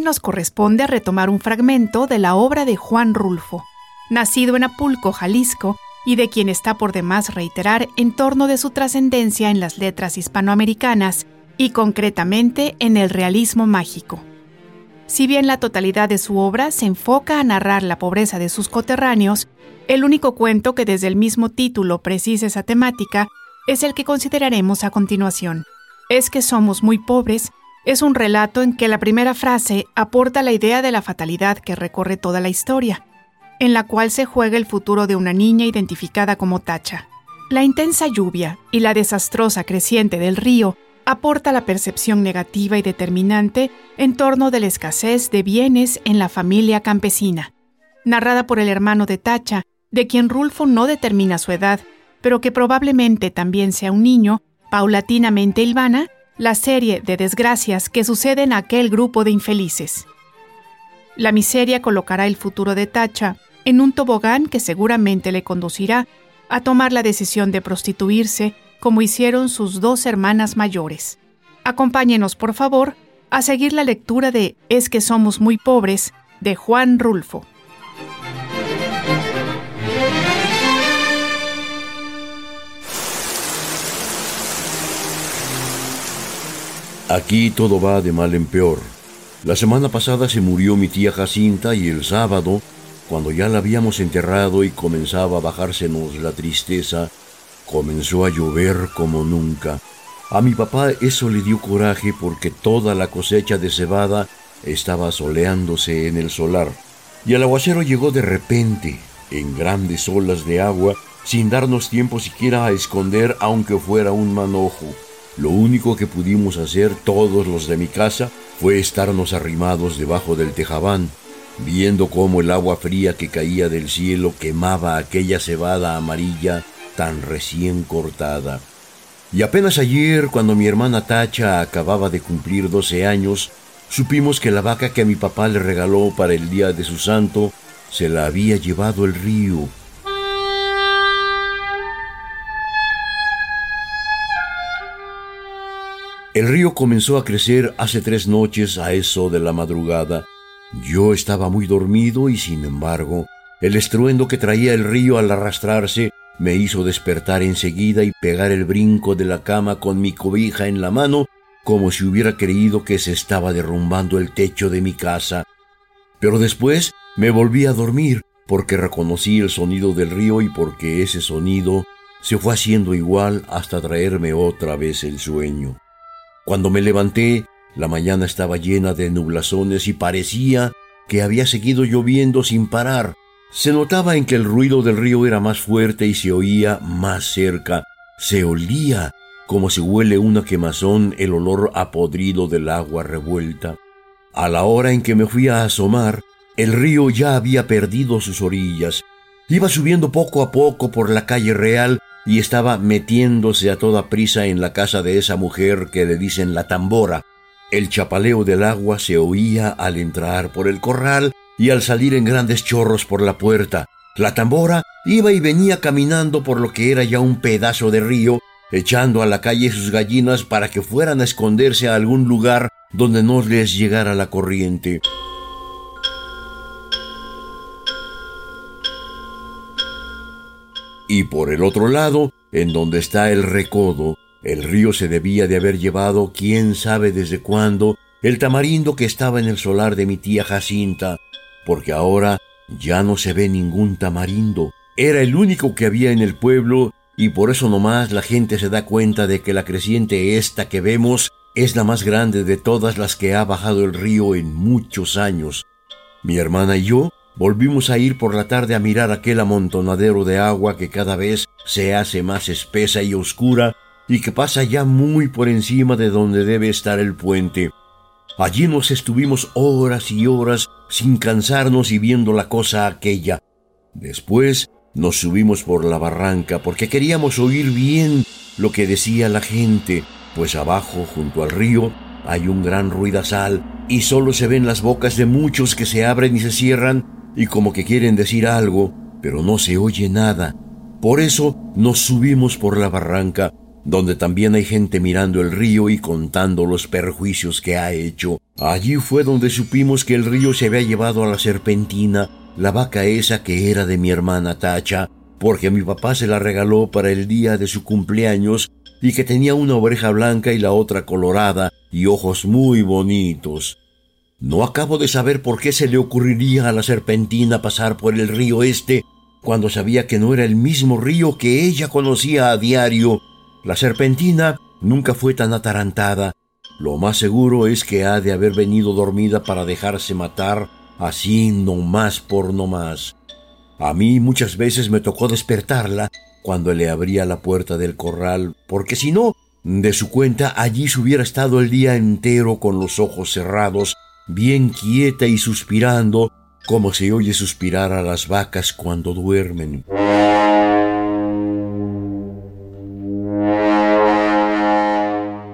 Nos corresponde retomar un fragmento de la obra de Juan Rulfo, nacido en Apulco, Jalisco, y de quien está por demás reiterar en torno de su trascendencia en las letras hispanoamericanas y concretamente en el realismo mágico. Si bien la totalidad de su obra se enfoca a narrar la pobreza de sus coterráneos, el único cuento que desde el mismo título precisa esa temática es el que consideraremos a continuación. Es que somos muy pobres es un relato en que la primera frase aporta la idea de la fatalidad que recorre toda la historia, en la cual se juega el futuro de una niña identificada como Tacha. La intensa lluvia y la desastrosa creciente del río aporta la percepción negativa y determinante en torno de la escasez de bienes en la familia campesina, narrada por el hermano de Tacha, de quien Rulfo no determina su edad, pero que probablemente también sea un niño, paulatinamente Ilvana, la serie de desgracias que suceden a aquel grupo de infelices. La miseria colocará el futuro de Tacha en un tobogán que seguramente le conducirá a tomar la decisión de prostituirse como hicieron sus dos hermanas mayores. Acompáñenos, por favor, a seguir la lectura de Es que somos muy pobres de Juan Rulfo. Aquí todo va de mal en peor. La semana pasada se murió mi tía Jacinta y el sábado, cuando ya la habíamos enterrado y comenzaba a bajársenos la tristeza, comenzó a llover como nunca. A mi papá eso le dio coraje porque toda la cosecha de cebada estaba soleándose en el solar. Y el aguacero llegó de repente, en grandes olas de agua, sin darnos tiempo siquiera a esconder aunque fuera un manojo. Lo único que pudimos hacer todos los de mi casa fue estarnos arrimados debajo del tejabán, viendo cómo el agua fría que caía del cielo quemaba aquella cebada amarilla tan recién cortada. Y apenas ayer, cuando mi hermana Tacha acababa de cumplir 12 años, supimos que la vaca que mi papá le regaló para el día de su santo se la había llevado el río El río comenzó a crecer hace tres noches a eso de la madrugada. Yo estaba muy dormido y sin embargo, el estruendo que traía el río al arrastrarse me hizo despertar enseguida y pegar el brinco de la cama con mi cobija en la mano, como si hubiera creído que se estaba derrumbando el techo de mi casa. Pero después me volví a dormir porque reconocí el sonido del río y porque ese sonido se fue haciendo igual hasta traerme otra vez el sueño. Cuando me levanté, la mañana estaba llena de nublazones y parecía que había seguido lloviendo sin parar. Se notaba en que el ruido del río era más fuerte y se oía más cerca. Se olía como si huele una quemazón el olor apodrido del agua revuelta. A la hora en que me fui a asomar, el río ya había perdido sus orillas. Iba subiendo poco a poco por la calle real y estaba metiéndose a toda prisa en la casa de esa mujer que le dicen la tambora. El chapaleo del agua se oía al entrar por el corral y al salir en grandes chorros por la puerta. La tambora iba y venía caminando por lo que era ya un pedazo de río, echando a la calle sus gallinas para que fueran a esconderse a algún lugar donde no les llegara la corriente. Y por el otro lado, en donde está el recodo, el río se debía de haber llevado, quién sabe desde cuándo, el tamarindo que estaba en el solar de mi tía Jacinta, porque ahora ya no se ve ningún tamarindo. Era el único que había en el pueblo y por eso nomás la gente se da cuenta de que la creciente esta que vemos es la más grande de todas las que ha bajado el río en muchos años. Mi hermana y yo volvimos a ir por la tarde a mirar aquel amontonadero de agua que cada vez se hace más espesa y oscura y que pasa ya muy por encima de donde debe estar el puente. Allí nos estuvimos horas y horas sin cansarnos y viendo la cosa aquella. Después nos subimos por la barranca porque queríamos oír bien lo que decía la gente, pues abajo, junto al río, hay un gran ruidazal y solo se ven las bocas de muchos que se abren y se cierran y como que quieren decir algo, pero no se oye nada. Por eso nos subimos por la barranca donde también hay gente mirando el río y contando los perjuicios que ha hecho. Allí fue donde supimos que el río se había llevado a la serpentina, la vaca esa que era de mi hermana Tacha, porque mi papá se la regaló para el día de su cumpleaños y que tenía una oreja blanca y la otra colorada y ojos muy bonitos. No acabo de saber por qué se le ocurriría a la serpentina pasar por el río este cuando sabía que no era el mismo río que ella conocía a diario la serpentina nunca fue tan atarantada. Lo más seguro es que ha de haber venido dormida para dejarse matar así no más por no más. A mí muchas veces me tocó despertarla cuando le abría la puerta del corral, porque si no, de su cuenta allí se hubiera estado el día entero con los ojos cerrados, bien quieta y suspirando, como se oye suspirar a las vacas cuando duermen.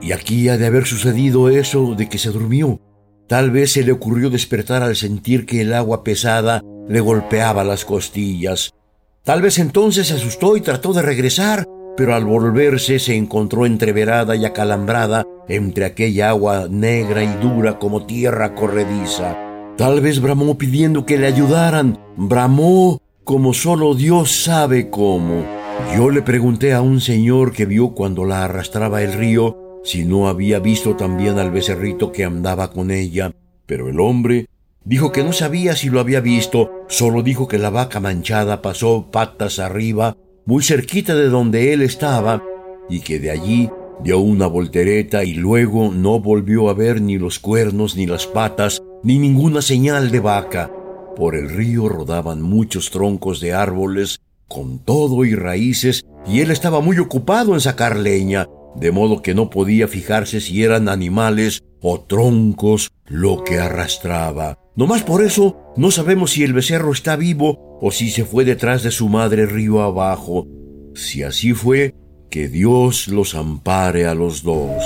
Y aquí ha de haber sucedido eso de que se durmió. Tal vez se le ocurrió despertar al sentir que el agua pesada le golpeaba las costillas. Tal vez entonces se asustó y trató de regresar, pero al volverse se encontró entreverada y acalambrada entre aquella agua negra y dura como tierra corrediza. Tal vez bramó pidiendo que le ayudaran, bramó como solo Dios sabe cómo. Yo le pregunté a un señor que vio cuando la arrastraba el río si no había visto también al becerrito que andaba con ella, pero el hombre dijo que no sabía si lo había visto, solo dijo que la vaca manchada pasó patas arriba, muy cerquita de donde él estaba, y que de allí dio una voltereta y luego no volvió a ver ni los cuernos, ni las patas, ni ninguna señal de vaca. Por el río rodaban muchos troncos de árboles, con todo y raíces, y él estaba muy ocupado en sacar leña, de modo que no podía fijarse si eran animales o troncos lo que arrastraba. No más por eso no sabemos si el becerro está vivo o si se fue detrás de su madre río abajo. Si así fue, que Dios los ampare a los dos.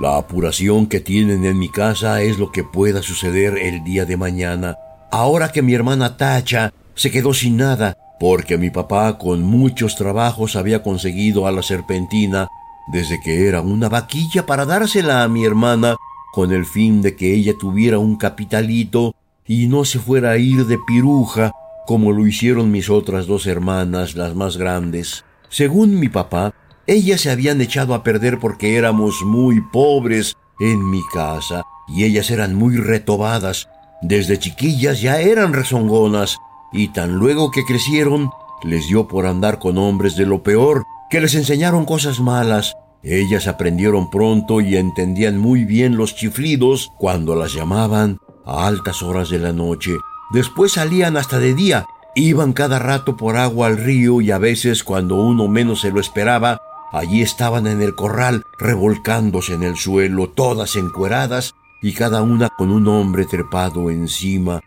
La apuración que tienen en mi casa es lo que pueda suceder el día de mañana. Ahora que mi hermana Tacha se quedó sin nada porque mi papá con muchos trabajos había conseguido a la serpentina desde que era una vaquilla para dársela a mi hermana con el fin de que ella tuviera un capitalito y no se fuera a ir de piruja como lo hicieron mis otras dos hermanas, las más grandes. Según mi papá, ellas se habían echado a perder porque éramos muy pobres en mi casa y ellas eran muy retobadas. Desde chiquillas ya eran rezongonas y tan luego que crecieron, les dio por andar con hombres de lo peor, que les enseñaron cosas malas. Ellas aprendieron pronto y entendían muy bien los chiflidos cuando las llamaban a altas horas de la noche. Después salían hasta de día, iban cada rato por agua al río y a veces cuando uno menos se lo esperaba, allí estaban en el corral revolcándose en el suelo, todas encueradas y cada una con un hombre trepado encima.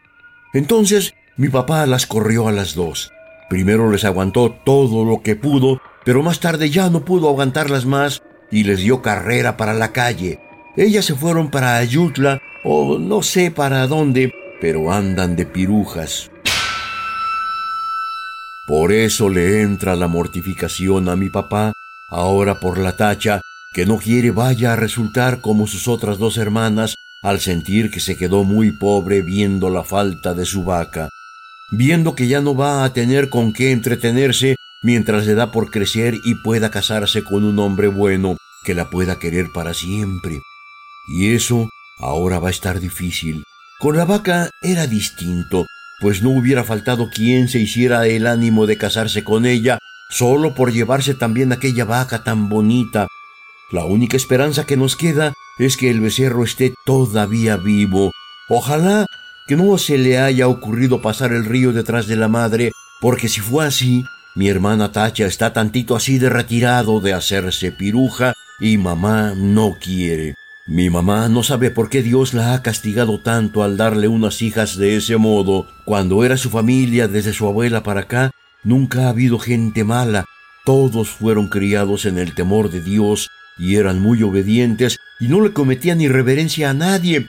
Entonces mi papá las corrió a las dos. Primero les aguantó todo lo que pudo, pero más tarde ya no pudo aguantarlas más y les dio carrera para la calle. Ellas se fueron para Ayutla o no sé para dónde, pero andan de pirujas. Por eso le entra la mortificación a mi papá, ahora por la tacha, que no quiere vaya a resultar como sus otras dos hermanas al sentir que se quedó muy pobre viendo la falta de su vaca viendo que ya no va a tener con qué entretenerse mientras le da por crecer y pueda casarse con un hombre bueno que la pueda querer para siempre. Y eso ahora va a estar difícil. Con la vaca era distinto, pues no hubiera faltado quien se hiciera el ánimo de casarse con ella solo por llevarse también aquella vaca tan bonita. La única esperanza que nos queda es que el becerro esté todavía vivo. Ojalá que no se le haya ocurrido pasar el río detrás de la madre, porque si fue así, Mi hermana Tacha está tantito así de retirado de hacerse piruja y mamá no quiere. Mi mamá no sabe por qué Dios la ha castigado tanto al darle unas hijas de ese modo. Cuando era su familia desde su abuela para acá, nunca ha habido gente mala. Todos fueron criados en el temor de Dios y eran muy obedientes y no le cometían irreverencia a nadie.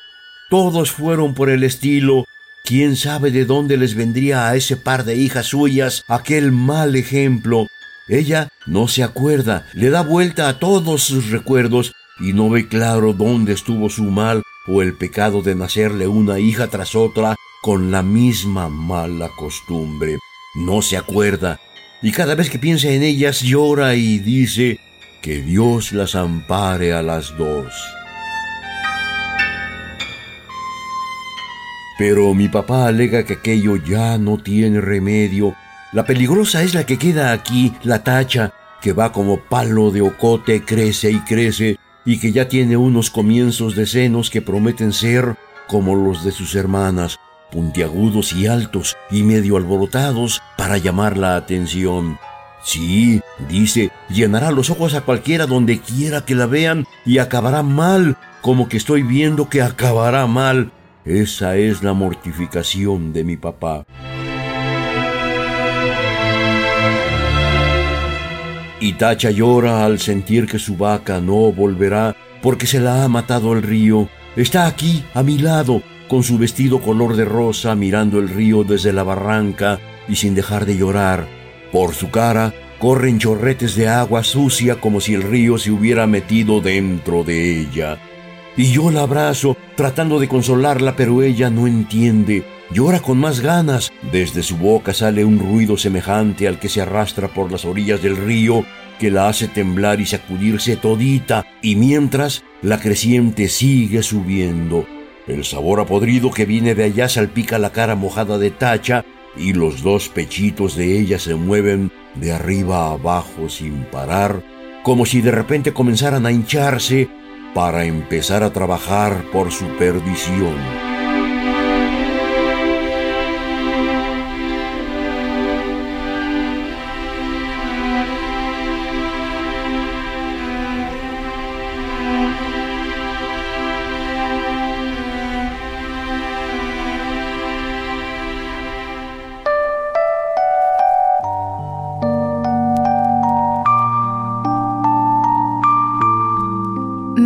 Todos fueron por el estilo ¿Quién sabe de dónde les vendría a ese par de hijas suyas aquel mal ejemplo? Ella no se acuerda, le da vuelta a todos sus recuerdos y no ve claro dónde estuvo su mal o el pecado de nacerle una hija tras otra con la misma mala costumbre. No se acuerda, y cada vez que piensa en ellas llora y dice que Dios las ampare a las dos. Pero mi papá alega que aquello ya no tiene remedio. La peligrosa es la que queda aquí, la tacha, que va como palo de ocote, crece y crece, y que ya tiene unos comienzos de senos que prometen ser como los de sus hermanas, puntiagudos y altos y medio alborotados para llamar la atención. Sí, dice, llenará los ojos a cualquiera donde quiera que la vean y acabará mal, como que estoy viendo que acabará mal, esa es la mortificación de mi papá. Y Tacha llora al sentir que su vaca no volverá porque se la ha matado el río. Está aquí, a mi lado, con su vestido color de rosa, mirando el río desde la barranca y sin dejar de llorar. Por su cara corren chorretes de agua sucia como si el río se hubiera metido dentro de ella. Y yo la abrazo, tratando de consolarla, pero ella no entiende. Llora con más ganas. Desde su boca sale un ruido semejante al que se arrastra por las orillas del río, que la hace temblar y sacudirse todita, y mientras la creciente sigue subiendo. El sabor apodrido que viene de allá salpica la cara mojada de tacha, y los dos pechitos de ella se mueven de arriba a abajo sin parar, como si de repente comenzaran a hincharse para empezar a trabajar por su perdición.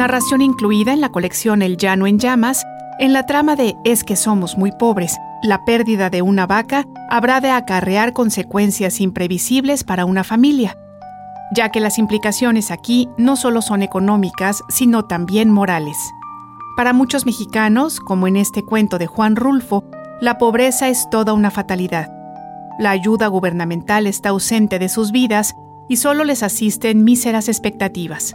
Narración incluida en la colección El Llano en Llamas, en la trama de Es que somos muy pobres, la pérdida de una vaca habrá de acarrear consecuencias imprevisibles para una familia, ya que las implicaciones aquí no solo son económicas, sino también morales. Para muchos mexicanos, como en este cuento de Juan Rulfo, la pobreza es toda una fatalidad. La ayuda gubernamental está ausente de sus vidas y solo les asisten míseras expectativas.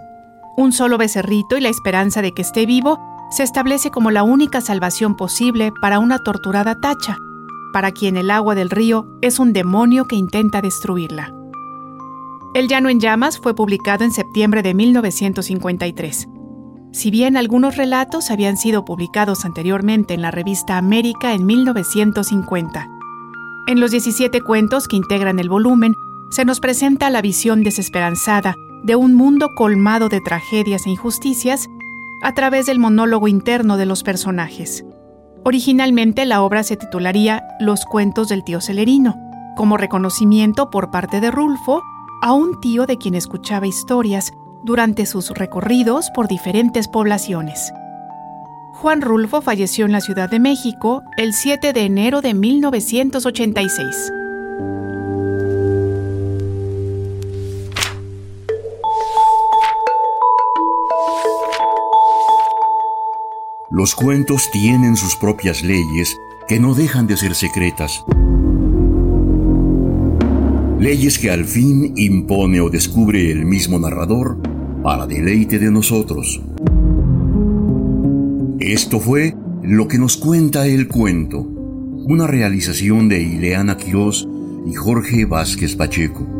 Un solo becerrito y la esperanza de que esté vivo se establece como la única salvación posible para una torturada tacha, para quien el agua del río es un demonio que intenta destruirla. El Llano en Llamas fue publicado en septiembre de 1953. Si bien algunos relatos habían sido publicados anteriormente en la revista América en 1950. En los 17 cuentos que integran el volumen, se nos presenta la visión desesperanzada de un mundo colmado de tragedias e injusticias a través del monólogo interno de los personajes. Originalmente la obra se titularía Los cuentos del tío Celerino, como reconocimiento por parte de Rulfo a un tío de quien escuchaba historias durante sus recorridos por diferentes poblaciones. Juan Rulfo falleció en la Ciudad de México el 7 de enero de 1986. Los cuentos tienen sus propias leyes que no dejan de ser secretas. Leyes que al fin impone o descubre el mismo narrador para deleite de nosotros. Esto fue lo que nos cuenta el cuento, una realización de Ileana Quirós y Jorge Vázquez Pacheco.